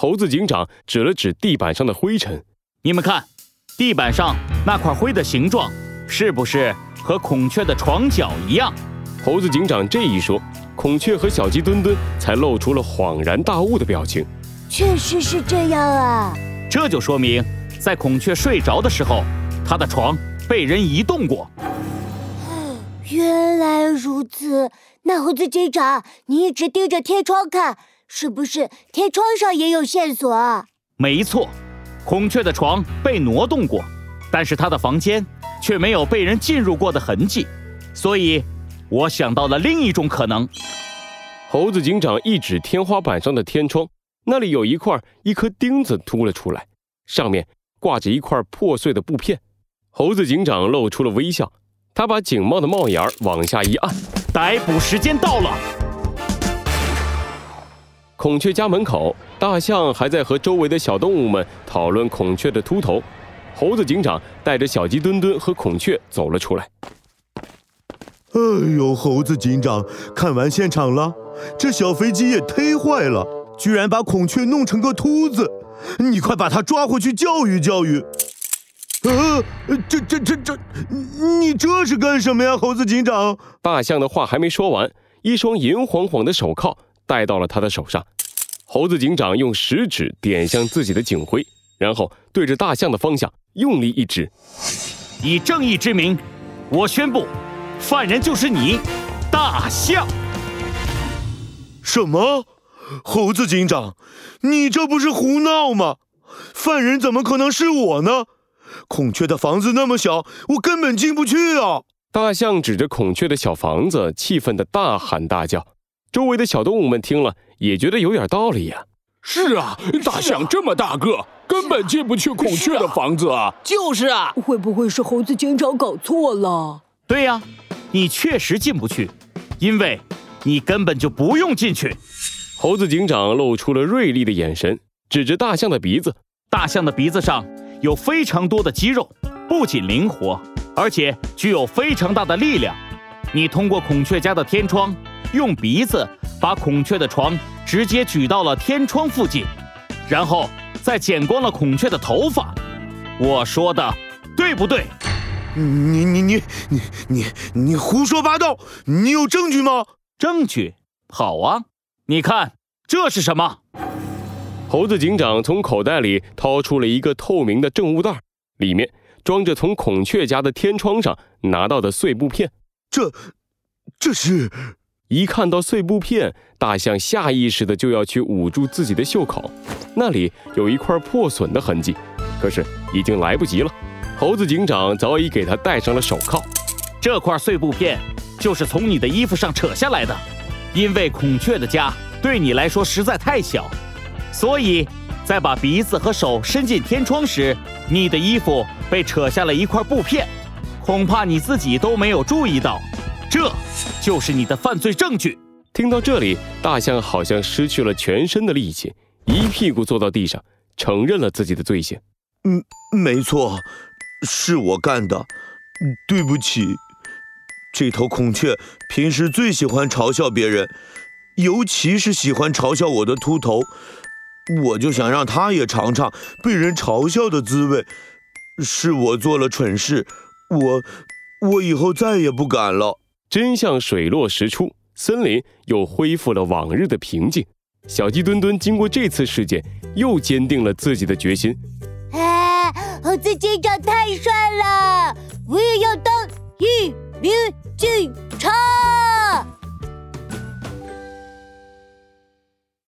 猴子警长指了指地板上的灰尘：“你们看，地板上那块灰的形状，是不是和孔雀的床脚一样？”猴子警长这一说，孔雀和小鸡墩墩才露出了恍然大悟的表情。确实是这样啊！这就说明，在孔雀睡着的时候，它的床被人移动过。原来如此，那猴子警长，你一直盯着天窗看，是不是天窗上也有线索？没错，孔雀的床被挪动过，但是它的房间却没有被人进入过的痕迹，所以，我想到了另一种可能。猴子警长一指天花板上的天窗，那里有一块一颗钉子凸了出来，上面挂着一块破碎的布片。猴子警长露出了微笑。他把警帽的帽檐往下一按，逮捕时间到了。孔雀家门口，大象还在和周围的小动物们讨论孔雀的秃头。猴子警长带着小鸡墩墩和孔雀走了出来。哎呦，猴子警长，看完现场了，这小飞机也忒坏了，居然把孔雀弄成个秃子！你快把它抓回去教育教育。呃，这这这这，你这是干什么呀，猴子警长？大象的话还没说完，一双银晃晃的手铐戴到了他的手上。猴子警长用食指点向自己的警徽，然后对着大象的方向用力一指。以正义之名，我宣布，犯人就是你，大象。什么？猴子警长，你这不是胡闹吗？犯人怎么可能是我呢？孔雀的房子那么小，我根本进不去啊！大象指着孔雀的小房子，气愤的大喊大叫。周围的小动物们听了，也觉得有点道理呀。是啊，大象这么大个，根本进不去孔雀的房子啊！就是啊，会不会是猴子警长搞错了？对呀，你确实进不去，因为你根本就不用进去。猴子警长露出了锐利的眼神，指着大象的鼻子。大象的鼻子上。有非常多的肌肉，不仅灵活，而且具有非常大的力量。你通过孔雀家的天窗，用鼻子把孔雀的床直接举到了天窗附近，然后再剪光了孔雀的头发。我说的对不对？你你你你你你胡说八道！你有证据吗？证据？好啊，你看这是什么？猴子警长从口袋里掏出了一个透明的证物袋，里面装着从孔雀家的天窗上拿到的碎布片。这，这是……一看到碎布片，大象下意识的就要去捂住自己的袖口，那里有一块破损的痕迹。可是已经来不及了，猴子警长早已给他戴上了手铐。这块碎布片就是从你的衣服上扯下来的，因为孔雀的家对你来说实在太小。所以，在把鼻子和手伸进天窗时，你的衣服被扯下了一块布片，恐怕你自己都没有注意到。这就是你的犯罪证据。听到这里，大象好像失去了全身的力气，一屁股坐到地上，承认了自己的罪行。嗯，没错，是我干的，对不起。这头孔雀平时最喜欢嘲笑别人，尤其是喜欢嘲笑我的秃头。我就想让他也尝尝被人嘲笑的滋味，是我做了蠢事，我我以后再也不敢了。真相水落石出，森林又恢复了往日的平静。小鸡墩墩经过这次事件，又坚定了自己的决心。哎，猴子警长太帅了，我也要当一名警